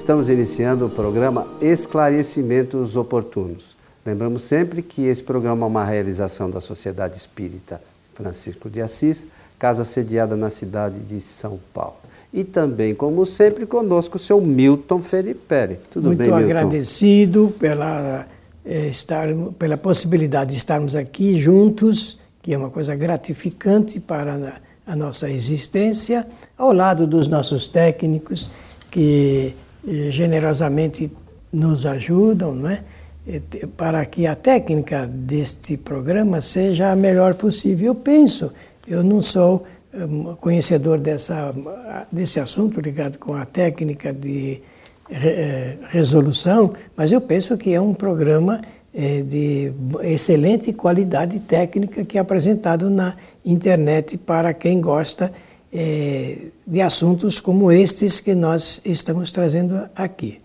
Estamos iniciando o programa Esclarecimentos Oportunos. Lembramos sempre que esse programa é uma realização da Sociedade Espírita Francisco de Assis, casa sediada na cidade de São Paulo. E também, como sempre, conosco o seu Milton Felipe. Tudo Muito bem, Milton? Muito agradecido pela, eh, estar, pela possibilidade de estarmos aqui juntos, que é uma coisa gratificante para a nossa existência, ao lado dos nossos técnicos que generosamente nos ajudam, não é? para que a técnica deste programa seja a melhor possível. Eu penso, eu não sou um, conhecedor dessa, desse assunto ligado com a técnica de eh, resolução, mas eu penso que é um programa é, de excelente qualidade técnica que é apresentado na internet para quem gosta é, de assuntos como estes que nós estamos trazendo aqui.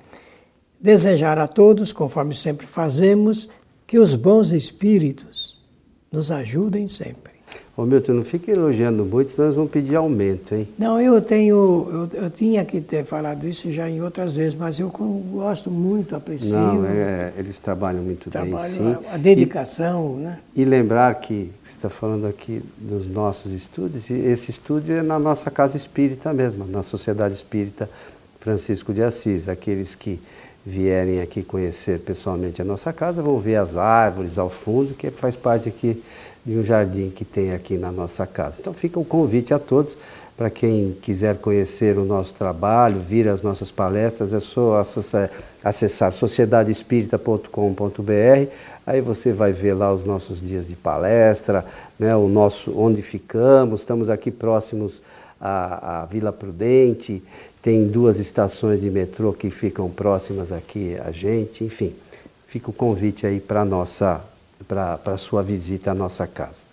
Desejar a todos, conforme sempre fazemos, que os bons espíritos nos ajudem sempre. Ô Milton, não fique elogiando muito, senão nós vamos pedir aumento, hein? Não, eu tenho, eu, eu, tinha que ter falado isso já em outras vezes, mas eu gosto muito, aprecio. Não, é, eles trabalham muito trabalho, bem, sim. A, a dedicação, e, né? E lembrar que você está falando aqui dos nossos estudos, e esse estúdio é na nossa casa espírita mesmo, na Sociedade Espírita Francisco de Assis, aqueles que vierem aqui conhecer pessoalmente a nossa casa, vão ver as árvores ao fundo, que faz parte aqui de um jardim que tem aqui na nossa casa. Então fica o convite a todos para quem quiser conhecer o nosso trabalho, vir às nossas palestras, é só acessar sociedadeespírita.com.br. Aí você vai ver lá os nossos dias de palestra, né, o nosso onde ficamos. Estamos aqui próximos à, à Vila Prudente, tem duas estações de metrô que ficam próximas aqui a gente, enfim, fica o convite aí para nossa para a sua visita à nossa casa.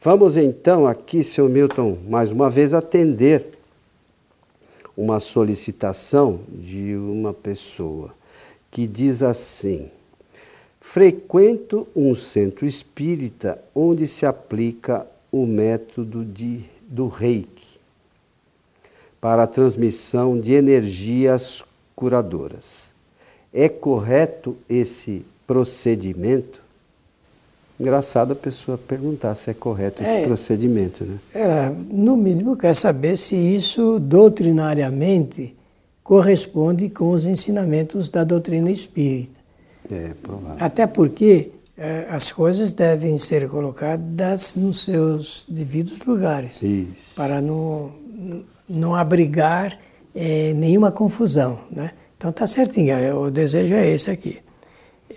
Vamos então aqui, seu Milton, mais uma vez atender uma solicitação de uma pessoa que diz assim: Frequento um centro espírita onde se aplica o método de, do reiki para a transmissão de energias curadoras. É correto esse procedimento? Engraçado a pessoa perguntar se é correto esse é, procedimento, né? Ela, no mínimo, quer saber se isso doutrinariamente corresponde com os ensinamentos da doutrina espírita. É, provável. Até porque é, as coisas devem ser colocadas nos seus devidos lugares. Isso. Para não não abrigar é, nenhuma confusão. Né? Então tá certinho, é, o desejo é esse aqui.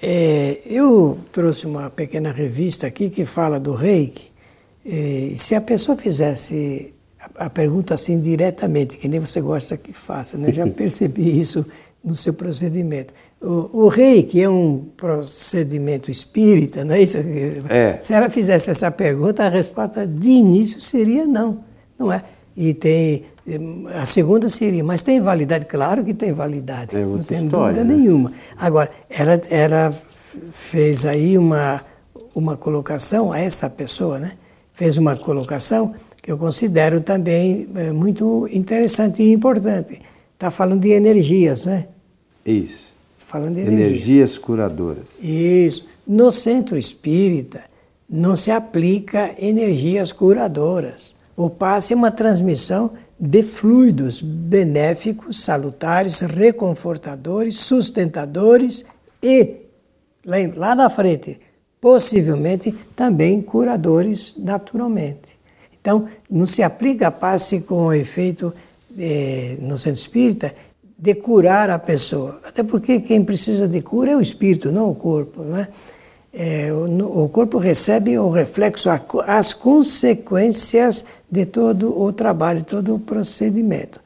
É, eu trouxe uma pequena revista aqui que fala do reiki. É, se a pessoa fizesse a, a, pergunta assim diretamente, que nem você gosta que faça, né? já percebi isso no seu procedimento. O, o reiki é um procedimento espírita, não é isso? É. Se ela fizesse essa pergunta, a resposta de início seria não, não é? E tem a segunda seria, mas tem validade? Claro que tem validade, é não tem história, dúvida né? nenhuma. Agora, ela, ela fez aí uma, uma colocação a essa pessoa, né? Fez uma colocação que eu considero também é, muito interessante e importante. Está falando de energias, né? Isso. Tá falando de energias. energias curadoras. Isso. No centro espírita não se aplica energias curadoras. O passe é uma transmissão de fluidos benéficos, salutares, reconfortadores, sustentadores e, lá na frente, possivelmente também curadores naturalmente. Então, não se aplica passe com o efeito eh, no centro espírita de curar a pessoa. Até porque quem precisa de cura é o espírito, não o corpo. Não é? É, o, o, corpo recebe o reflexo, as consequências de todo o trabalho, todo o procedimento.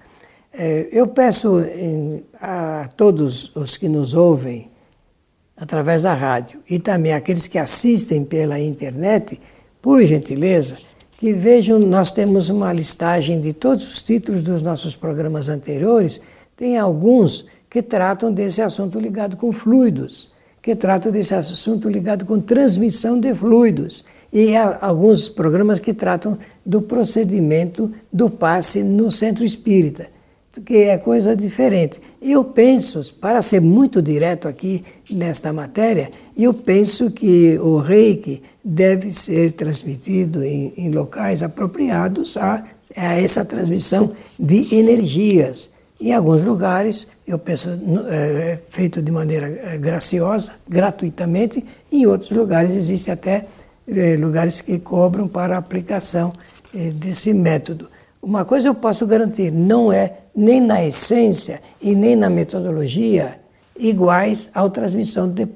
É, eu peço em, a todos os que nos ouvem através da rádio e também aqueles que assistem pela internet, por gentileza, que vejam, nós temos uma listagem de todos os títulos dos nossos programas anteriores, tem alguns que tratam desse assunto ligado com fluidos que tratam desse assunto ligado com transmissão de fluidos. E há alguns programas que tratam do procedimento do passe no centro espírita. que é coisa diferente. Eu penso, para ser muito direto aqui nesta matéria, eu penso que o reiki deve ser transmitido em, em locais apropriados a, a, essa transmissão de energias. Em alguns lugares, eu penso, é, feito de maneira é, graciosa, gratuitamente, em outros lugares existem até é, lugares que cobram para a aplicação é, desse método. Uma coisa eu posso garantir, não é nem na essência e nem na metodologia iguais à transmissão de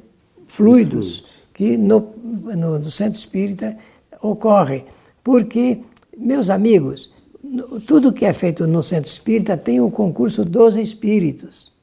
fluidos que no, no, no centro espírita ocorre. Porque, meus amigos, tudo que é feito no centro espírita tem o concurso dos espíritos.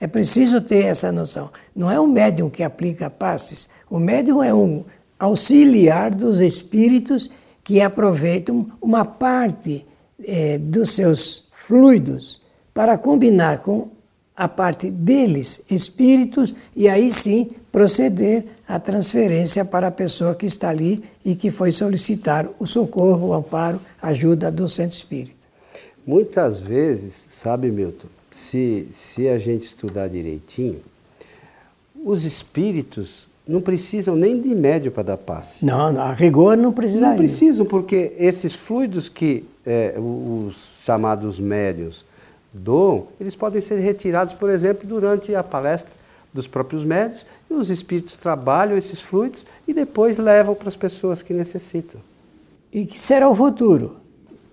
É preciso ter essa noção. Não é o médium que aplica passes, o médium é um auxiliar dos espíritos que aproveitam uma parte é, dos seus fluidos para combinar com a parte deles, espíritos, e aí sim proceder à transferência para a pessoa que está ali e que foi solicitar o socorro, o amparo, a ajuda do centro espírita. Muitas vezes, sabe, Milton, se, se a gente estudar direitinho, os espíritos não precisam nem de médio para dar passe. Não, não, a rigor não precisaria. Não precisam, porque esses fluidos que é, os chamados médios doam, eles podem ser retirados, por exemplo, durante a palestra dos próprios médios, e os espíritos trabalham esses fluidos e depois levam para as pessoas que necessitam. E que será o futuro?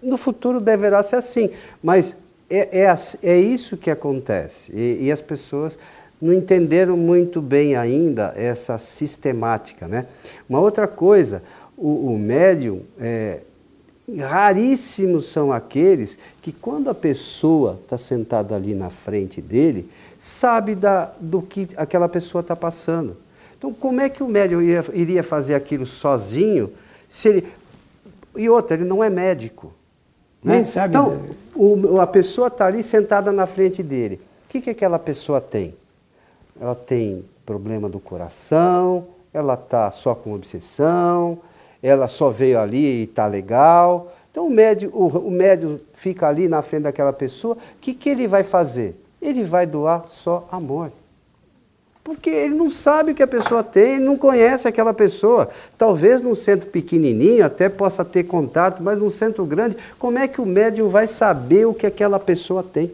No futuro deverá ser assim, mas é, é, é isso que acontece. E, e as pessoas não entenderam muito bem ainda essa sistemática. Né? Uma outra coisa, o, o médium, é, raríssimos são aqueles que, quando a pessoa está sentada ali na frente dele, sabe da, do que aquela pessoa está passando. Então, como é que o médium iria, iria fazer aquilo sozinho? Se ele... E outra, ele não é médico. Né? Nem sabe. Então, o, a pessoa está ali sentada na frente dele. O que, que aquela pessoa tem? ela tem problema do coração, ela está só com obsessão, ela só veio ali e está legal. Então o médium, o, o médium fica ali na frente daquela pessoa, o que, que ele vai fazer? Ele vai doar só amor. Porque ele não sabe o que a pessoa tem, ele não conhece aquela pessoa. Talvez num centro pequenininho até possa ter contato, mas num centro grande, como é que o médium vai saber o que aquela pessoa tem?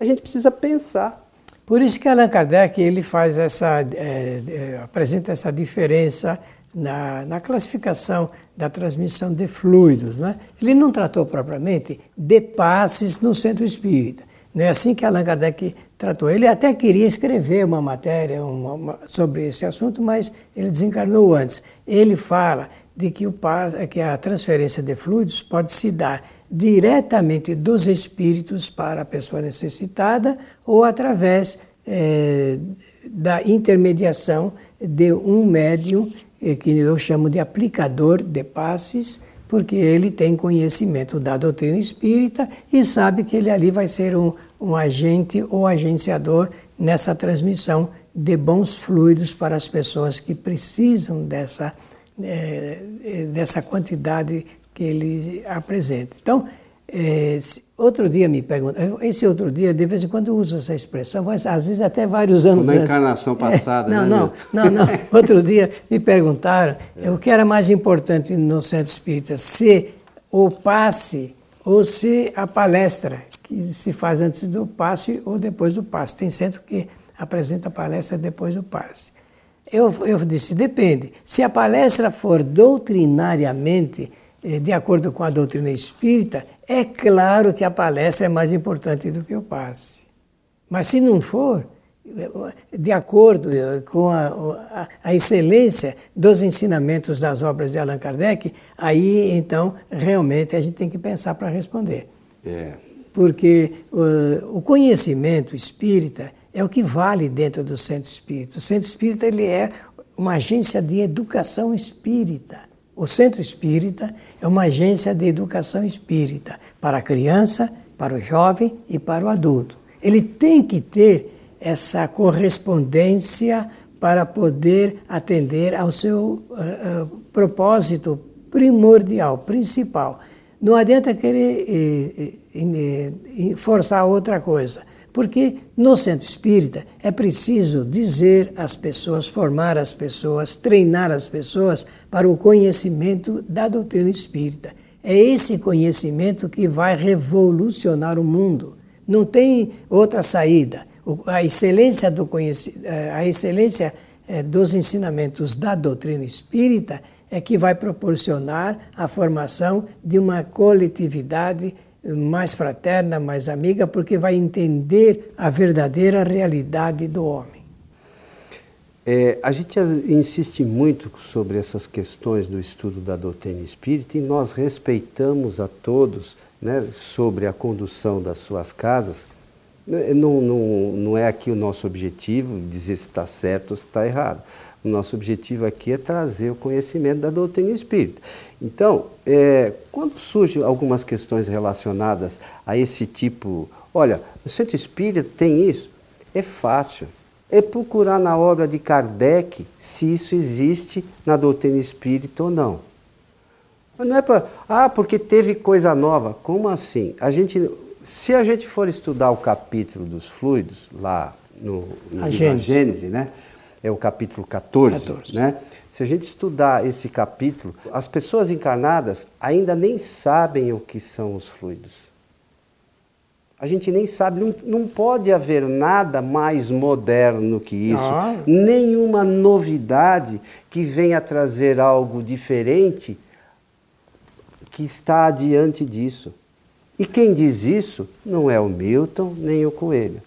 A gente precisa pensar. Por isso que Allan Kardec ele faz essa, é, é, apresenta essa diferença na, na, classificação da transmissão de fluidos. Não é? Ele não tratou propriamente de passes no centro espírita. É assim que Allan Kardec tratou. Ele até queria escrever uma matéria uma, uma, sobre esse assunto, mas ele desencarnou antes. Ele fala de que, o, que a transferência de fluidos pode se dar diretamente dos espíritos para a pessoa necessitada ou através é, da intermediação de um médium, eh, que eu chamo de aplicador de passes, porque ele tem conhecimento da doutrina espírita e sabe que ele ali vai ser um, um agente ou agenciador nessa transmissão de bons fluidos para as pessoas que precisam dessa, é, dessa quantidade que ele apresenta. Então, é, outro dia me perguntam, esse outro dia, de vez em quando eu uso essa expressão, mas às vezes até vários anos Como a encarnação passada, é, não, né? Não, não, não. Outro dia me perguntaram é. o que era mais importante no centro espírita, se o passe ou se a palestra, que se faz antes do passe ou depois do passe. Tem centro que apresenta a palestra depois do passe. Eu, eu disse, depende. Se a palestra for doutrinariamente de acordo com a doutrina espírita, é claro que a palestra é mais importante do que o passe. Mas se não for, de acordo eh, com a, a, a, excelência dos ensinamentos das obras de Allan Kardec, aí então realmente a gente tem que pensar para responder. É. Porque uh, o conhecimento espírita é o que vale dentro do centro espírita. O centro espírita ele é uma agência de educação espírita. O Centro Espírita é uma agência de educação espírita para a criança, para o jovem e para o adulto. Ele tem que ter essa correspondência para poder atender ao seu uh, uh, propósito primordial, principal. Não adianta querer forçar outra coisa. Porque no centro espírita é preciso dizer às pessoas, formar as pessoas, treinar as pessoas para o conhecimento da doutrina espírita. É esse conhecimento que vai revolucionar o mundo. Não tem outra saída. A excelência, do eh, a excelência eh, dos ensinamentos da doutrina espírita é que vai proporcionar a formação de uma coletividade mais fraterna, mais amiga, porque vai entender a verdadeira realidade do homem. É, a gente insiste muito sobre essas questões do estudo da doutrina espírita e nós respeitamos a todos né, sobre a condução das suas casas. Não, não, não é aqui o nosso objetivo dizer se está certo ou se está errado. O nosso objetivo aqui é trazer o conhecimento da doutrina espírita. Então, é, quando surgem algumas questões relacionadas a esse tipo, olha, o centro espírita tem isso, é fácil. É procurar na obra de Kardec se isso existe na doutrina espírita ou não. Mas não é para, ah, porque teve coisa nova. Como assim? A gente, se a gente for estudar o capítulo dos fluidos, lá no, no Gênese. Gênese, né? é o capítulo 14, 14. Né? Se a gente estudar esse capítulo, as pessoas encarnadas ainda nem sabem o que são os fluidos. A gente nem sabe, não, não pode haver nada mais moderno que isso, ah. nenhuma novidade que venha trazer algo diferente que está adiante disso. E quem diz isso não é o Milton nem o Coelho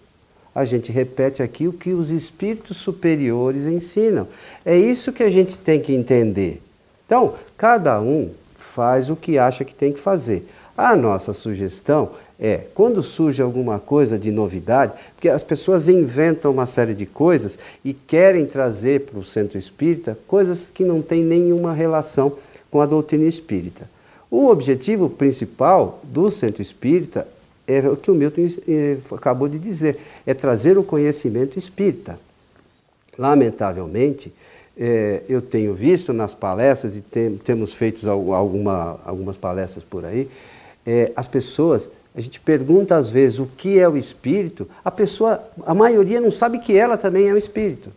a gente repete aqui o que os espíritos superiores ensinam. É isso que a gente tem que entender. Então, cada um faz o que acha que tem que fazer. A nossa sugestão é, quando surge alguma coisa de novidade, porque as pessoas inventam uma série de coisas e querem trazer para o centro espírita coisas que não têm nenhuma relação com a doutrina espírita. O objetivo principal do centro espírita é o que o Milton eh, acabou de dizer, é trazer o conhecimento espírita. Lamentavelmente, é, eu tenho visto nas palestras, e tem, temos feito alguma, algumas palestras por aí, é, as pessoas, a gente pergunta às vezes o que é o espírito, a pessoa, a maioria não sabe que ela também é o espírito.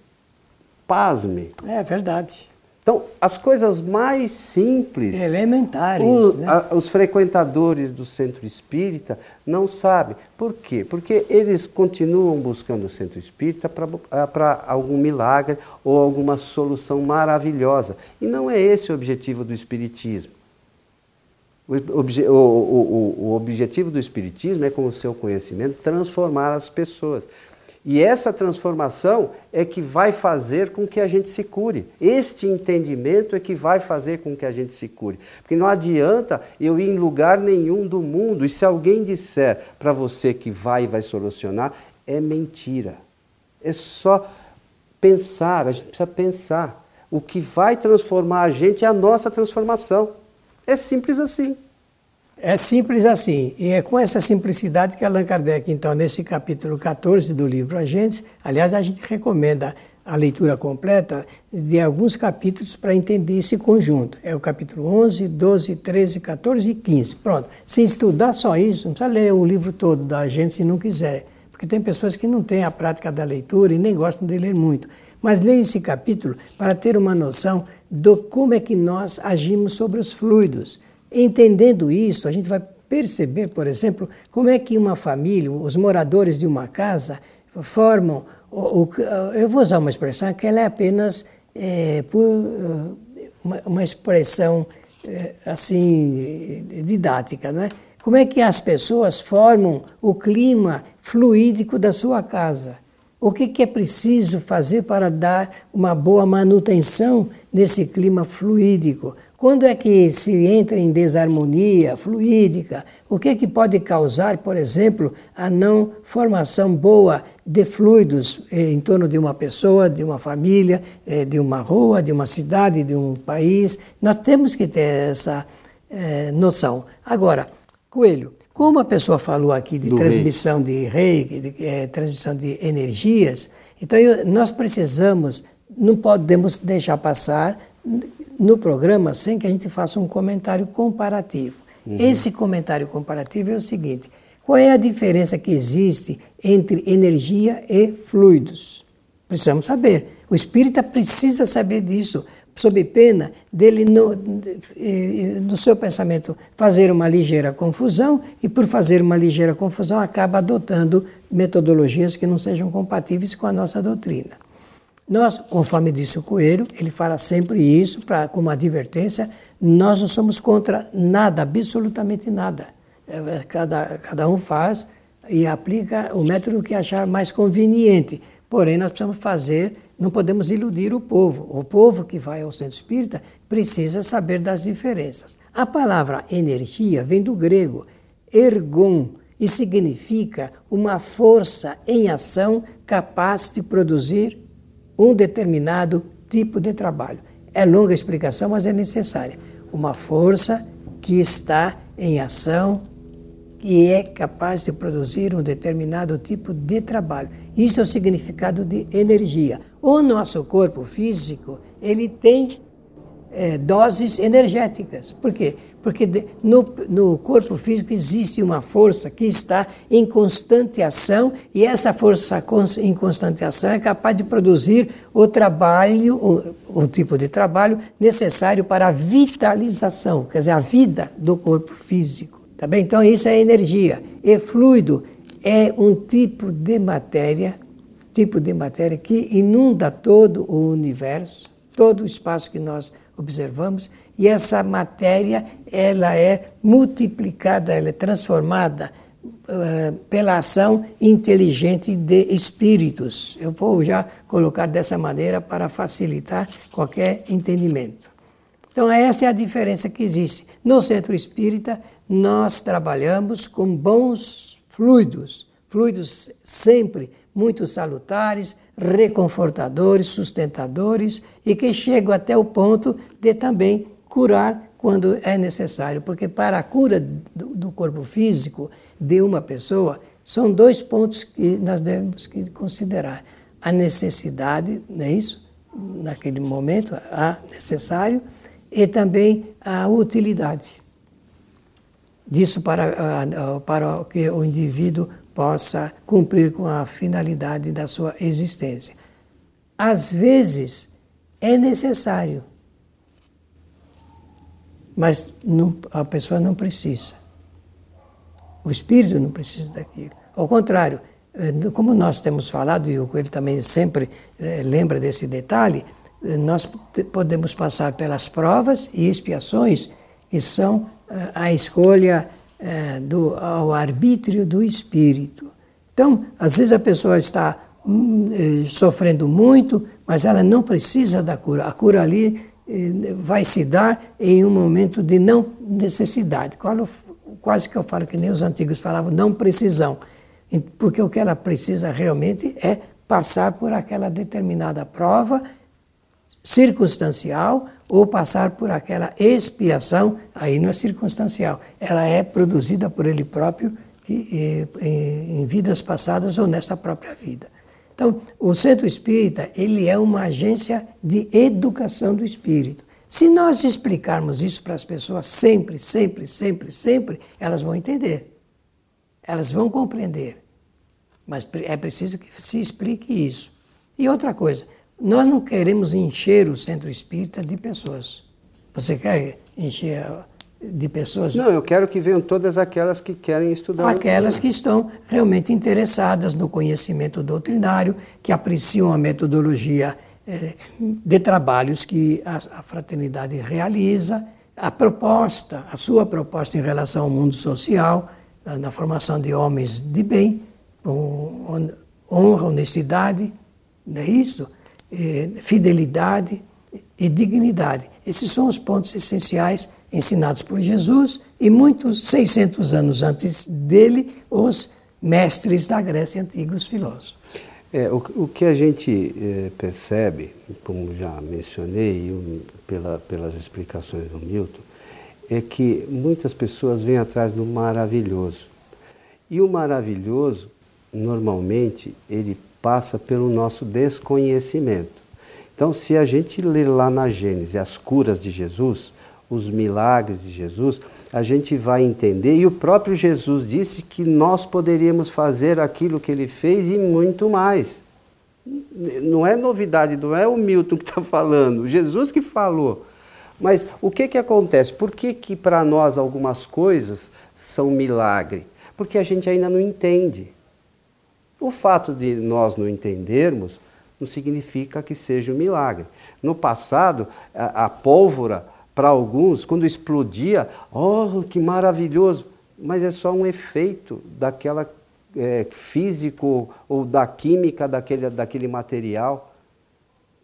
Pasme. É verdade. Então, as coisas mais simples. Elementares. Os, né? a, os frequentadores do centro espírita não sabem. Por quê? Porque eles continuam buscando o centro espírita para algum milagre ou alguma solução maravilhosa. E não é esse o objetivo do espiritismo. O, obje, o, o, o objetivo do espiritismo é, com o seu conhecimento, transformar as pessoas. E essa transformação é que vai fazer com que a gente se cure. Este entendimento é que vai fazer com que a gente se cure. Porque não adianta eu ir em lugar nenhum do mundo e se alguém disser para você que vai e vai solucionar, é mentira. É só pensar, a gente precisa pensar. O que vai transformar a gente é a nossa transformação. É simples assim. É simples assim, e é com essa simplicidade que Allan Kardec, então, nesse capítulo 14 do livro Agentes, aliás, a gente recomenda a leitura completa de alguns capítulos para entender esse conjunto. É o capítulo 11, 12, 13, 14 e 15. Pronto. Se estudar só isso, não precisa ler o livro todo da gente se não quiser, porque tem pessoas que não têm a prática da leitura e nem gostam de ler muito. Mas leia esse capítulo para ter uma noção de como é que nós agimos sobre os fluidos Entendendo isso, a gente vai perceber, por exemplo, como é que uma família, os moradores de uma casa, formam. O, o, eu vou usar uma expressão que ela é apenas é, por uma, uma expressão é, assim didática, né? Como é que as pessoas formam o clima fluídico da sua casa? O que, que é preciso fazer para dar uma boa manutenção nesse clima fluídico? Quando é que se entra em desarmonia fluídica? O que é que pode causar, por exemplo, a não formação boa de fluidos em torno de uma pessoa, de uma família, eh, de uma rua, de uma cidade, de um país? Nós temos que ter essa é, noção. Agora, Coelho, como a pessoa falou aqui de Do transmissão rei. de reiki, de é, transmissão de energias, então eu, nós precisamos, não podemos deixar passar no programa sem que a gente faça um comentário comparativo. Uhum. Esse comentário comparativo é o seguinte: Qual é a diferença que existe entre energia e fluidos? Precisamos saber. O espírita precisa saber disso, sob pena dele, no, no seu pensamento, fazer uma ligeira confusão e, por fazer uma ligeira confusão, acaba adotando metodologias que não sejam compatíveis com a nossa doutrina. Nós, conforme disse o Coelho, ele fala sempre isso pra, como advertência, nós não somos contra nada, absolutamente nada. É, cada, cada um faz e aplica o método que achar mais conveniente. Porém, nós precisamos fazer, não podemos iludir o povo. O povo que vai ao centro espírita precisa saber das diferenças. A palavra energia vem do grego ergon e significa uma força em ação capaz de produzir um determinado tipo de trabalho. É longa a explicação, mas é necessária. Uma força que está em ação e é capaz de produzir um determinado tipo de trabalho. Isso é o significado de energia. O nosso corpo físico, ele tem é, doses energéticas. Por quê? Porque no, no corpo físico existe uma força que está em constante ação e essa força em constante ação é capaz de produzir o trabalho, o, o tipo de trabalho necessário para a vitalização, quer dizer, a vida do corpo físico. Tá bem? Então isso é energia. E fluido é um tipo de matéria, tipo de matéria que inunda todo o universo, todo o espaço que nós observamos e essa matéria ela é multiplicada, ela é transformada uh, pela ação inteligente de espíritos. Eu vou já colocar dessa maneira para facilitar qualquer entendimento. Então essa é a diferença que existe. No centro espírita nós trabalhamos com bons fluidos, fluidos sempre muito salutares, reconfortadores, sustentadores e que chegam até o ponto de também curar quando é necessário, porque para a cura do, do corpo físico de uma pessoa, são dois pontos que nós devemos considerar. A necessidade, não é isso? Naquele momento, a necessário, e também a utilidade. Disso para, para que o indivíduo possa cumprir com a finalidade da sua existência. Às vezes é necessário, mas não, a pessoa não precisa. O espírito não precisa daquilo. Ao contrário, eh, como nós temos falado, e o Coelho também sempre eh, lembra desse detalhe, eh, nós podemos passar pelas provas e expiações que são a escolha do, ao arbítrio do espírito. Então, às vezes a pessoa está hum, sofrendo muito, mas ela não precisa da cura. A cura ali vai se dar em um momento de não necessidade. Quase que eu falo que nem os antigos falavam, não precisão. Porque o que ela precisa realmente é passar por aquela determinada prova circunstancial ou passar por aquela expiação, aí não é circunstancial, ela é produzida por ele próprio em vidas passadas ou nesta própria vida. Então, o centro espírita, ele é uma agência de educação do espírito. Se nós explicarmos isso para as pessoas sempre, sempre, sempre, sempre, elas vão entender. Elas vão compreender. Mas é preciso que se explique isso. E outra coisa, nós não queremos encher o centro espírita de pessoas. Você quer encher de pessoas? Não, eu quero que venham todas aquelas que querem estudar. Aquelas que estão realmente interessadas no conhecimento doutrinário, que apreciam a metodologia eh, de trabalhos que a, a fraternidade realiza, a proposta, a sua proposta em relação ao mundo social, na, na formação de homens de bem, com honra, honestidade, não é isso? Eh, fidelidade e dignidade. Esses são os pontos essenciais ensinados por Jesus e muitos 600 anos antes dele, os mestres da Grécia Antiga, os filósofos. É, o, o que a gente é, percebe, como já mencionei pela, pelas explicações do Milton, é que muitas pessoas vêm atrás do maravilhoso. E o maravilhoso, normalmente, ele passa pelo nosso desconhecimento. Então, se a gente ler lá na Gênesis as curas de Jesus, os milagres de Jesus, a gente vai entender, e o próprio Jesus disse que nós poderíamos fazer aquilo que ele fez e muito mais. Não é novidade, não é o Milton que está falando, Jesus que falou. Mas o que, que acontece? Por que, que para nós algumas coisas são milagre? Porque a gente ainda não entende. O fato de nós não entendermos não significa que seja um milagre. No passado, a, a pólvora, para alguns, quando explodia, oh, que maravilhoso! Mas é só um efeito daquela é, físico ou da química daquele, daquele material.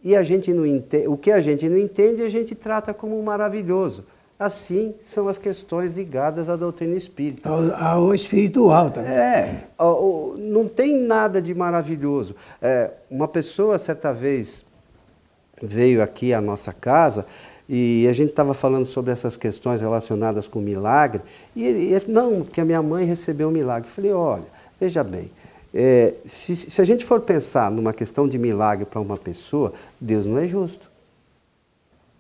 E a gente não entende, o que a gente não entende, a gente trata como maravilhoso. Assim são as questões ligadas à doutrina espírita. Ao, ao espiritual também. É, não tem nada de maravilhoso. É, uma pessoa, certa vez, veio aqui à nossa casa e a gente estava falando sobre essas questões relacionadas com milagre. E ele, não, porque a minha mãe recebeu um milagre. Eu falei, olha, veja bem, é, se, se a gente for pensar numa questão de milagre para uma pessoa, Deus não é justo.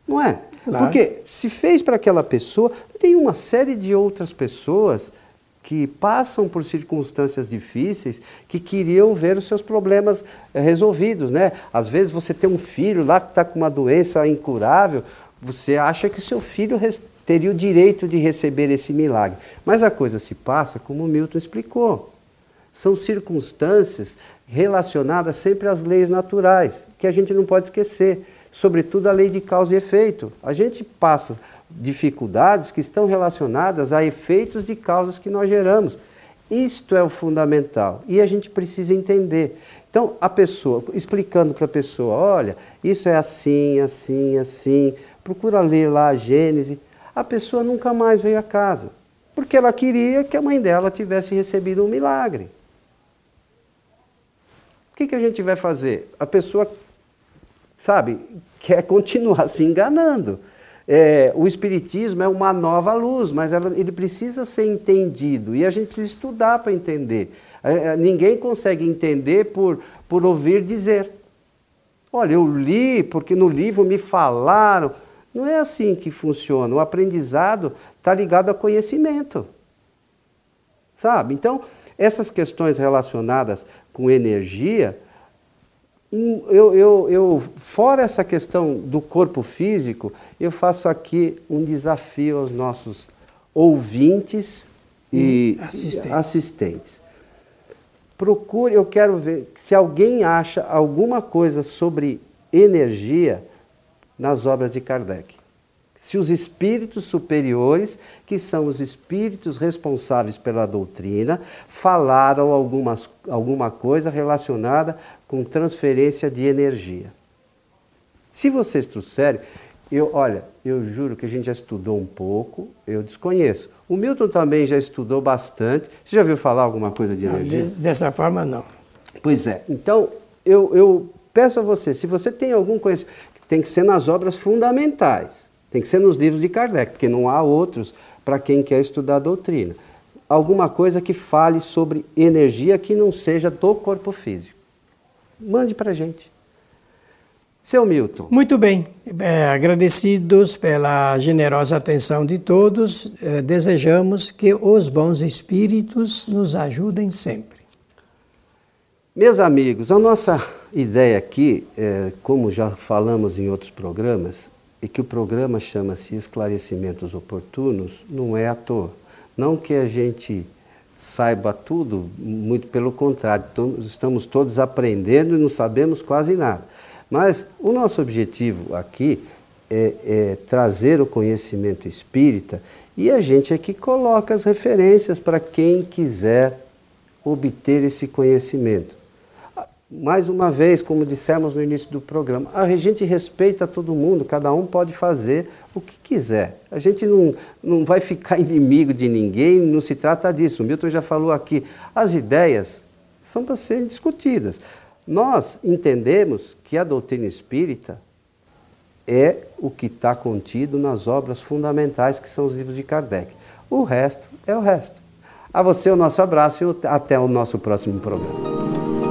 Não é? Claro. Porque se fez para aquela pessoa, tem uma série de outras pessoas que passam por circunstâncias difíceis, que queriam ver os seus problemas eh, resolvidos, né? Às vezes você tem um filho lá que está com uma doença incurável, você acha que seu filho teria o direito de receber esse milagre. Mas a coisa se passa como Milton explicou. São circunstâncias relacionadas sempre às leis naturais, que a gente não pode esquecer, sobretudo a lei de causa e efeito. A gente passa dificuldades que estão relacionadas a efeitos de causas que nós geramos. Isto é o fundamental e a gente precisa entender. Então, a pessoa, explicando para a pessoa: olha, isso é assim, assim, assim, procura ler lá a Gênese. A pessoa nunca mais veio a casa, porque ela queria que a mãe dela tivesse recebido um milagre. O que, que a gente vai fazer? A pessoa, sabe, quer continuar se enganando. É, o Espiritismo é uma nova luz, mas ela, ele precisa ser entendido e a gente precisa estudar para entender. É, é, ninguém consegue entender por, por ouvir dizer. Olha, eu li porque no livro me falaram. Não é assim que funciona. O aprendizado está ligado a conhecimento. Sabe? Então, essas questões relacionadas com energia, eu, eu, eu, fora essa questão do corpo físico, eu faço aqui um desafio aos nossos ouvintes e assistentes. assistentes. Procure, eu quero ver se alguém acha alguma coisa sobre energia nas obras de Kardec. Se os espíritos superiores, que são os espíritos responsáveis pela doutrina, falaram algumas, alguma coisa relacionada com transferência de energia. Se vocês trouxerem, eu, olha, eu juro que a gente já estudou um pouco, eu desconheço. O Milton também já estudou bastante. Você já ouviu falar alguma coisa de energia? Não, dessa forma, não. Pois é. Então, eu, eu peço a você, se você tem algum conhecimento, tem que ser nas obras fundamentais, tem que ser nos livros de Kardec, porque não há outros para quem quer estudar a doutrina. Alguma coisa que fale sobre energia que não seja do corpo físico mande para a gente. Seu Milton. Muito bem. É, agradecidos pela generosa atenção de todos, é, desejamos que os bons espíritos nos ajudem sempre. Meus amigos, a nossa ideia aqui, é, como já falamos em outros programas, é que o programa chama-se Esclarecimentos Oportunos, não é à toa. Não que a gente saiba tudo, muito pelo contrário, estamos todos aprendendo e não sabemos quase nada. Mas o nosso objetivo aqui é, é trazer o conhecimento espírita e a gente aqui coloca as referências para quem quiser obter esse conhecimento mais uma vez, como dissemos no início do programa, a gente respeita todo mundo, cada um pode fazer o que quiser. A gente não, não vai ficar inimigo de ninguém, não se trata disso. O Milton já falou aqui, as ideias são para serem discutidas. Nós entendemos que a doutrina espírita é o que está contido nas obras fundamentais, que são os livros de Kardec. O resto é o resto. A você o nosso abraço e até o nosso próximo programa.